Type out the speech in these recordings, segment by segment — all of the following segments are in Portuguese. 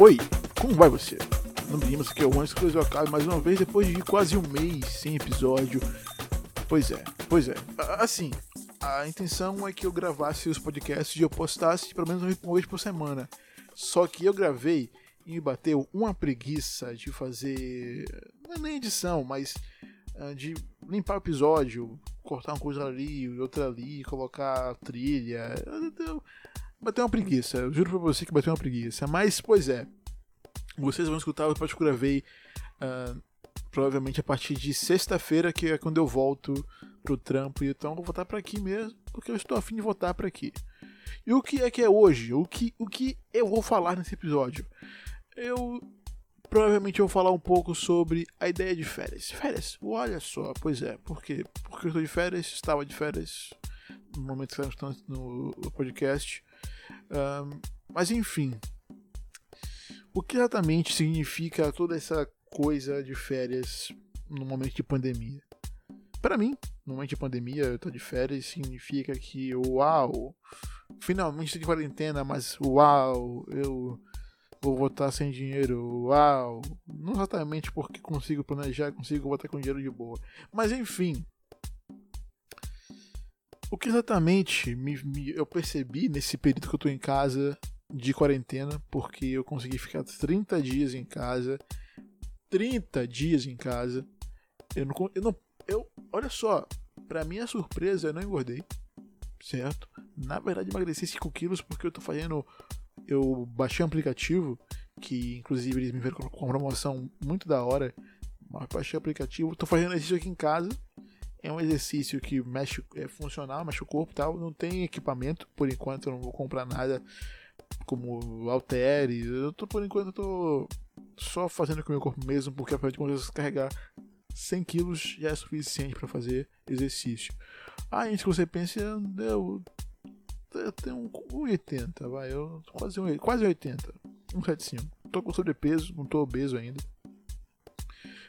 Oi, como vai você? Não pedimos que eu antes que eu acabe mais uma vez depois de quase um mês sem episódio. Pois é, pois é. Assim, a intenção é que eu gravasse os podcasts e eu postasse pelo menos uma vez por semana. Só que eu gravei e me bateu uma preguiça de fazer. Não é nem edição, mas uh, de limpar o episódio, cortar uma coisa ali, outra ali, colocar trilha. Bateu uma preguiça, eu juro pra você que bateu uma preguiça. Mas, pois é, vocês vão escutar o eu gravei uh, provavelmente a partir de sexta-feira, que é quando eu volto pro trampo. Então eu vou voltar para aqui mesmo, porque eu estou afim de voltar para aqui. E o que é que é hoje? O que, o que eu vou falar nesse episódio? Eu provavelmente vou falar um pouco sobre a ideia de férias. Férias, olha só, pois é, porque porque eu estou de férias, estava de férias no momento que estamos no podcast. Mas enfim, o que exatamente significa toda essa coisa de férias no momento de pandemia? Para mim, no momento de pandemia, eu tô de férias significa que, uau, finalmente estou de quarentena, mas uau, eu vou voltar sem dinheiro, uau. Não exatamente porque consigo planejar, consigo voltar com dinheiro de boa. Mas enfim. O que exatamente me, me, eu percebi nesse período que eu tô em casa de quarentena, porque eu consegui ficar 30 dias em casa. 30 dias em casa. Eu não. Eu não eu, olha só, pra minha surpresa, eu não engordei. Certo? Na verdade, emagreci 5 quilos porque eu tô fazendo. Eu baixei um aplicativo, que inclusive eles me viram com uma promoção muito da hora. Mas baixei o aplicativo, tô fazendo exercício aqui em casa. É um exercício que mexe, é funcional, mexe o corpo e tal. Não tem equipamento, por enquanto eu não vou comprar nada como halteres. Eu tô, por enquanto, eu tô só fazendo com o meu corpo mesmo, porque afinal de contas carregar 100 quilos já é suficiente para fazer exercício. Ah, antes que você pense, eu, eu tenho 1,80, vai, eu quase, quase 80, 1,75. Tô com sobrepeso, não tô obeso ainda.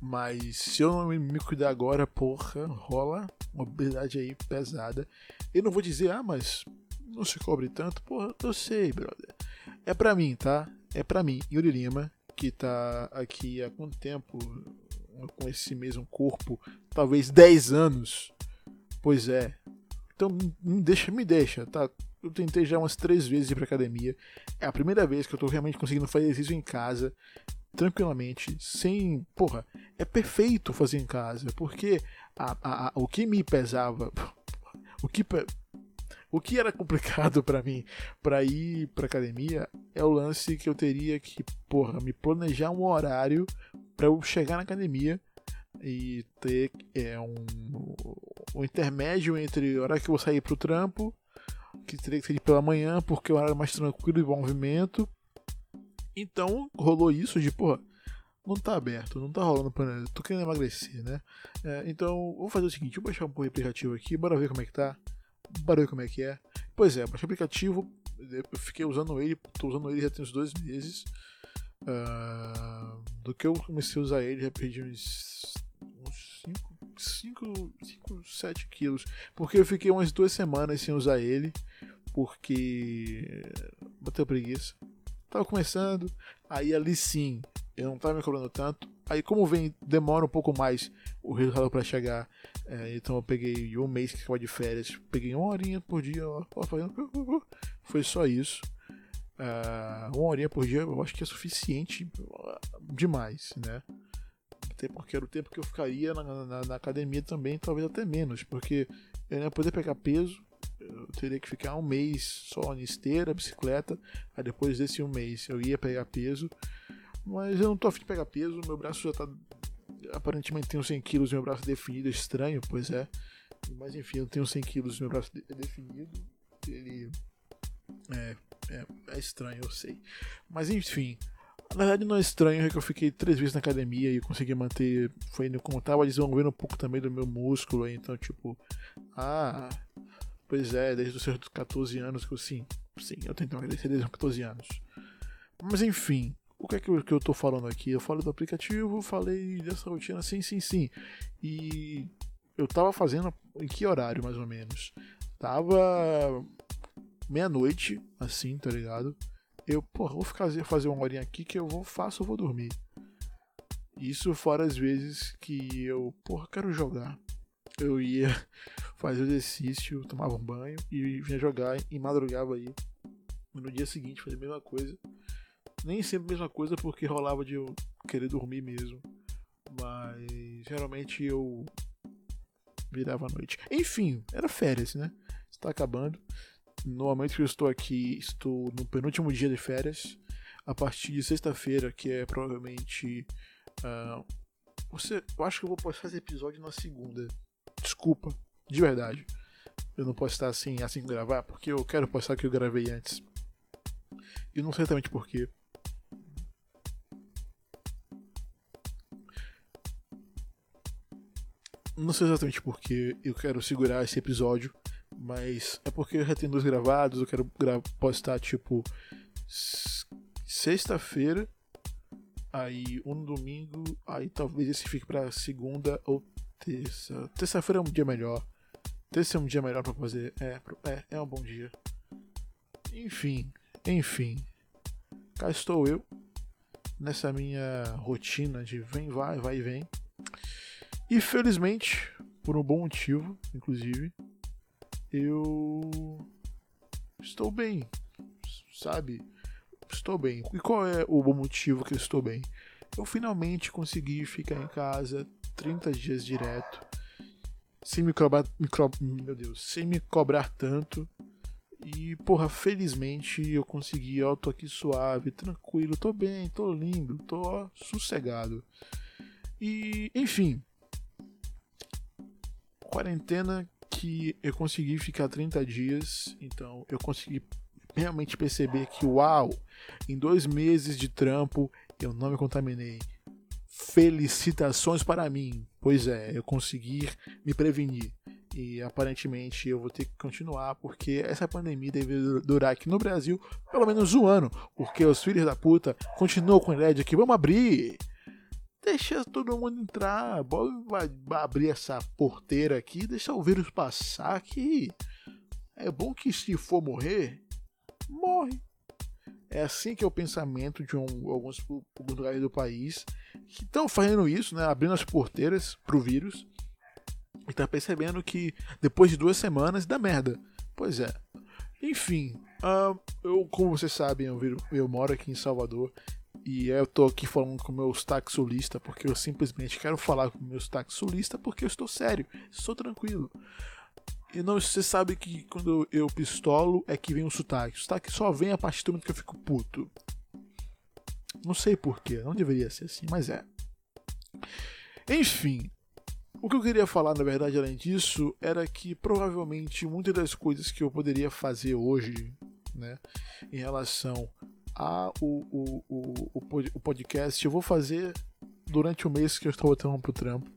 Mas se eu não me cuidar agora, porra, rola uma obesidade aí pesada. Eu não vou dizer, ah, mas não se cobre tanto. Porra, eu sei, brother. É pra mim, tá? É pra mim, Yuri Lima, que tá aqui há quanto tempo com esse mesmo corpo? Talvez 10 anos. Pois é. Então me deixa, me deixa, tá? Eu tentei já umas três vezes ir pra academia. É a primeira vez que eu tô realmente conseguindo fazer exercício em casa, tranquilamente, sem. Porra, é perfeito fazer em casa, porque a, a, a o que me pesava. O que o que era complicado para mim para ir pra academia é o lance que eu teria que, porra, me planejar um horário para eu chegar na academia e ter é, um, um intermédio entre a hora que eu vou sair pro trampo, que teria que ser pela manhã, porque é o horário mais tranquilo e bom movimento. Então rolou isso de, porra, não tá aberto, não tá rolando pra. Tô querendo emagrecer, né? É, então, vou fazer o seguinte: vou baixar um pouco aplicativo aqui, bora ver como é que tá barulho como é que é. Pois é, baixei o aplicativo, eu fiquei usando ele, tô usando ele já tem uns dois meses. Uh, do que eu comecei a usar ele, já perdi uns 5, 7 quilos. Porque eu fiquei umas duas semanas sem usar ele, porque bateu preguiça. Tava começando, aí ali sim, eu não tava me cobrando tanto. Aí como vem, demora um pouco mais o resultado para chegar. É, então eu peguei um mês que ficava de férias, peguei uma horinha por dia, ó, fazendo. Foi só isso. Uh, uma horinha por dia eu acho que é suficiente demais, né? Até porque era o tempo que eu ficaria na, na, na academia também, talvez até menos, porque eu ia poder pegar peso, eu teria que ficar um mês só na esteira, bicicleta, aí depois desse um mês eu ia pegar peso, mas eu não tô afim de pegar peso, meu braço já tá aparentemente tenho 100 quilos meu braço definido, estranho, pois é. Mas enfim, eu tenho 100 quilos meu braço é definido. Ele é, é, é, estranho, eu sei. Mas enfim, na verdade não é estranho, é que eu fiquei três vezes na academia e consegui manter. Foi como tava desenvolvendo um pouco também do meu músculo, então tipo. Ah, pois é, desde os seus 14 anos que eu sim, sim, eu tento emagrecer desde os 14 anos. Mas enfim, o que é que eu, que eu tô falando aqui? Eu falei do aplicativo, falei dessa rotina, sim, sim, sim. E eu tava fazendo em que horário, mais ou menos? Tava meia-noite, assim, tá ligado? eu, porra, vou fazer, fazer uma horinha aqui que eu vou, faço, eu vou dormir. Isso fora as vezes que eu, porra, quero jogar. Eu ia fazer exercício, tomava um banho e vinha jogar e madrugava aí. No dia seguinte fazer a mesma coisa. Nem sempre a mesma coisa porque rolava de eu querer dormir mesmo. Mas geralmente eu virava a noite. Enfim, era férias, né? Está acabando. No momento que eu estou aqui, estou no penúltimo dia de férias. A partir de sexta-feira, que é provavelmente Uh, você, eu acho que eu vou postar esse episódio na segunda. Desculpa, de verdade. Eu não posso estar assim, assim gravar, porque eu quero postar o que eu gravei antes. E não sei exatamente porquê. Não sei exatamente porque eu quero segurar esse episódio, mas é porque eu já tenho dois gravados, eu quero postar tipo sexta-feira Aí um domingo, aí talvez esse fique para segunda ou terça. Terça-feira é um dia melhor. Terça é um dia melhor para fazer. É, é, é um bom dia. Enfim, enfim. Cá estou eu nessa minha rotina de vem, vai, vai e vem. E felizmente, por um bom motivo, inclusive, eu estou bem, sabe? estou bem. E qual é o bom motivo que eu estou bem? Eu finalmente consegui ficar em casa 30 dias direto, sem me cobrar, me meu Deus, sem me cobrar tanto. E, porra, felizmente eu consegui, eu tô aqui suave, tranquilo, tô bem, tô lindo, tô ó, sossegado. E, enfim, quarentena que eu consegui ficar 30 dias, então eu consegui realmente perceber que, uau, em dois meses de trampo eu não me contaminei. Felicitações para mim. Pois é, eu consegui me prevenir. E aparentemente eu vou ter que continuar, porque essa pandemia deve durar aqui no Brasil pelo menos um ano. Porque os filhos da puta continuam com a ideia de que vamos abrir. Deixa todo mundo entrar. Vai abrir essa porteira aqui, deixa o vírus passar que é bom que se for morrer, morre. É assim que é o pensamento de um, alguns, lugares do país que estão fazendo isso, né, abrindo as porteiras para o vírus e tá percebendo que depois de duas semanas dá merda. Pois é. Enfim, uh, eu, como vocês sabem, eu, eu moro aqui em Salvador e eu tô aqui falando com meu sotaque porque eu simplesmente quero falar com meu sotaque porque eu estou sério, estou tranquilo. E não, você sabe que quando eu pistolo é que vem o sotaque. O sotaque só vem a partir do momento que eu fico puto. Não sei porquê, não deveria ser assim, mas é. Enfim, o que eu queria falar, na verdade, além disso, era que provavelmente muitas das coisas que eu poderia fazer hoje, né, em relação a o, o, o, o podcast, eu vou fazer durante o mês que eu estou voltando pro trampo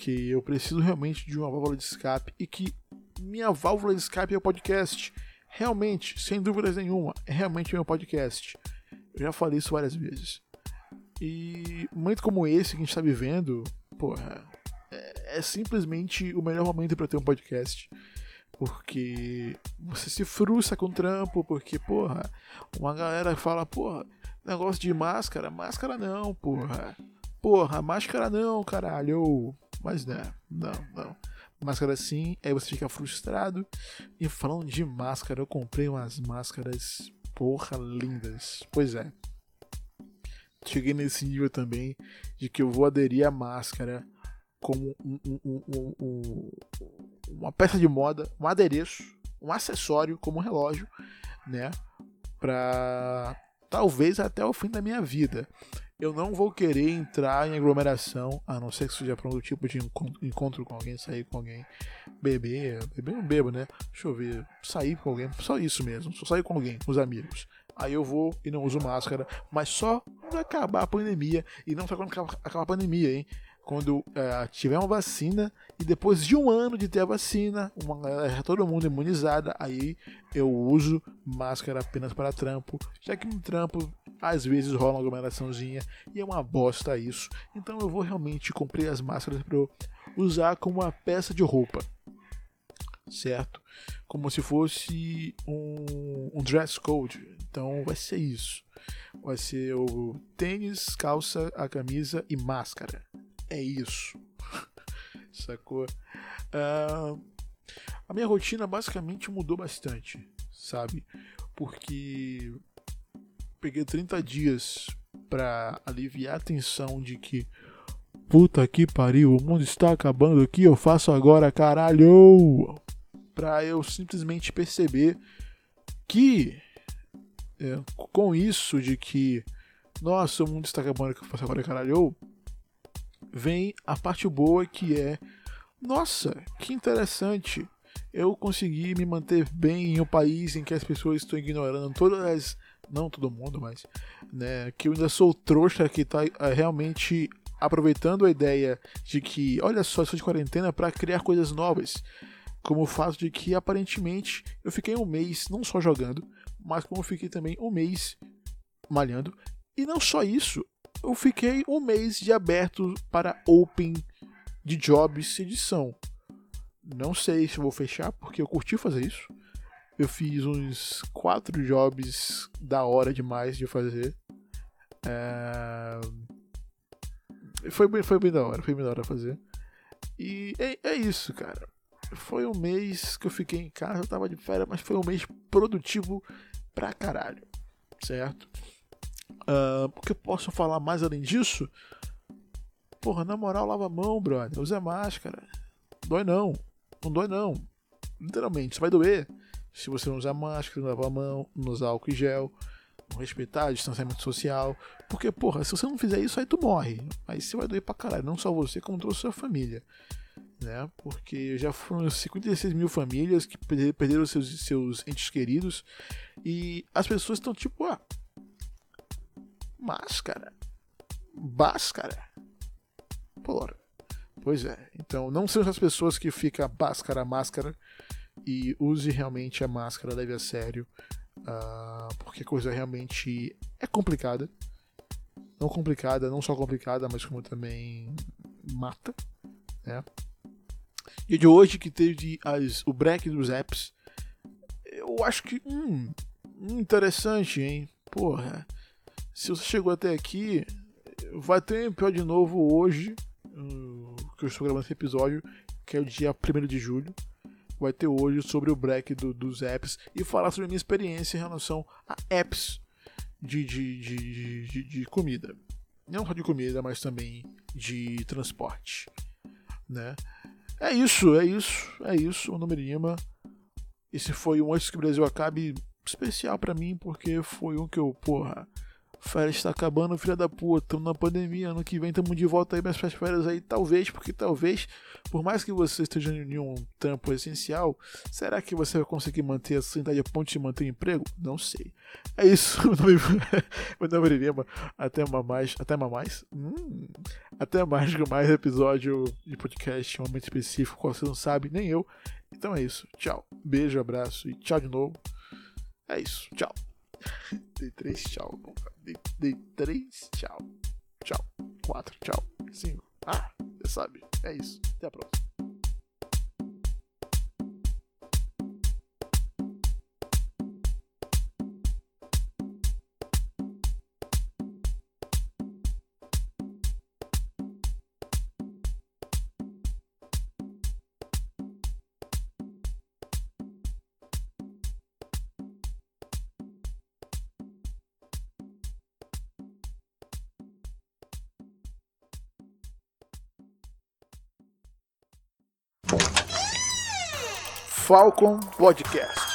porque eu preciso realmente de uma válvula de escape e que minha válvula de escape é o podcast. Realmente, sem dúvidas nenhuma, é realmente meu podcast. Eu já falei isso várias vezes. E momento como esse que a gente está vivendo, porra, é, é simplesmente o melhor momento para ter um podcast. Porque você se frustra com o trampo, porque, porra, uma galera fala, porra, negócio de máscara, máscara não, porra. Porra, máscara não, caralho. Mas não, não, não. Máscara sim, aí você fica frustrado. E falando de máscara, eu comprei umas máscaras, porra, lindas. Pois é. Cheguei nesse nível também de que eu vou aderir a máscara como um, um, um, uma peça de moda, um adereço, um acessório como um relógio, né? Pra talvez até o fim da minha vida eu não vou querer entrar em aglomeração, a não ser que seja para um tipo de encontro com alguém, sair com alguém, beber, beber não bebo, né? Deixa eu ver, sair com alguém, só isso mesmo, só sair com alguém, com os amigos. Aí eu vou e não uso máscara, mas só quando acabar a pandemia, e não só quando acabar a pandemia, hein? quando é, tiver uma vacina e depois de um ano de ter a vacina, uma, todo mundo imunizada, aí eu uso máscara apenas para trampo, já que no trampo às vezes rola uma aglomeraçãozinha e é uma bosta isso. Então eu vou realmente comprar as máscaras para usar como uma peça de roupa. certo? Como se fosse um, um dress code. Então vai ser isso. Vai ser o tênis, calça, a camisa e máscara. É isso. Sacou? Uh, a minha rotina basicamente mudou bastante, sabe? Porque peguei 30 dias para aliviar a tensão de que puta que pariu, o mundo está acabando aqui, eu faço agora, caralho! Pra eu simplesmente perceber que é, com isso de que nossa, o mundo está acabando, que eu faço agora, caralho, vem a parte boa que é nossa, que interessante. Eu consegui me manter bem em um país em que as pessoas estão ignorando todas as. Não todo mundo, mas. Né, que eu ainda sou trouxa que está é, realmente aproveitando a ideia de que, olha só, estou de quarentena para criar coisas novas. Como o fato de que aparentemente eu fiquei um mês não só jogando, mas como eu fiquei também um mês malhando. E não só isso, eu fiquei um mês de aberto para Open de jobs edição. Não sei se vou fechar, porque eu curti fazer isso. Eu fiz uns quatro jobs da hora demais de fazer. É... Foi, bem, foi bem da hora, foi bem da hora fazer. E é, é isso, cara. Foi um mês que eu fiquei em casa, eu tava de férias, mas foi um mês produtivo pra caralho, certo? Uh, o que eu posso falar mais além disso? Porra, na moral, lava a mão, brother. Usa máscara. Dói não. Não dói não. Literalmente, isso vai doer. Se você não usar máscara, não lavar a mão, não usar álcool e gel, não respeitar o distanciamento social. Porque, porra, se você não fizer isso, aí tu morre. Aí você vai doer pra caralho. Não só você, como toda a sua família. Né? Porque já foram 56 mil famílias que perderam seus, seus entes queridos. E as pessoas estão tipo, ah, máscara. Máscara. Porra. Pois é. Então, não sejam as pessoas que ficam máscara, máscara e use realmente a máscara, leve a sério, uh, porque a coisa realmente é complicada. Não complicada, não só complicada, mas como também mata, né? E de hoje que teve as, o break dos apps, eu acho que, hum, interessante, hein? Porra, se você chegou até aqui, vai ter um pior de novo hoje, que eu estou gravando esse episódio, que é o dia 1 de julho. Vai ter hoje sobre o break do, dos apps e falar sobre a minha experiência em relação a apps de, de, de, de, de comida. Não só de comida, mas também de transporte. Né? É isso, é isso, é isso. O número Lima. Esse foi um Antes que o Brasil Acabe especial para mim, porque foi um que eu, porra Férias está acabando, filha da puta. Estamos na pandemia. Ano que vem estamos de volta aí, mas as férias aí, talvez, porque talvez, por mais que você esteja em um trampo essencial, será que você vai conseguir manter a sanidade a ponto de manter o emprego? Não sei. É isso. Meu nome é Lima. Até mais. Até mais. Hum, até mais com mais episódio de podcast, um momento específico, qual você não sabe, nem eu. Então é isso. Tchau. Beijo, abraço e tchau de novo. É isso. Tchau. Dei três tchau. Dei, dei três tchau. Tchau. Quatro tchau. Cinco. Ah, você sabe. É isso. Até a próxima. Falcon Podcast.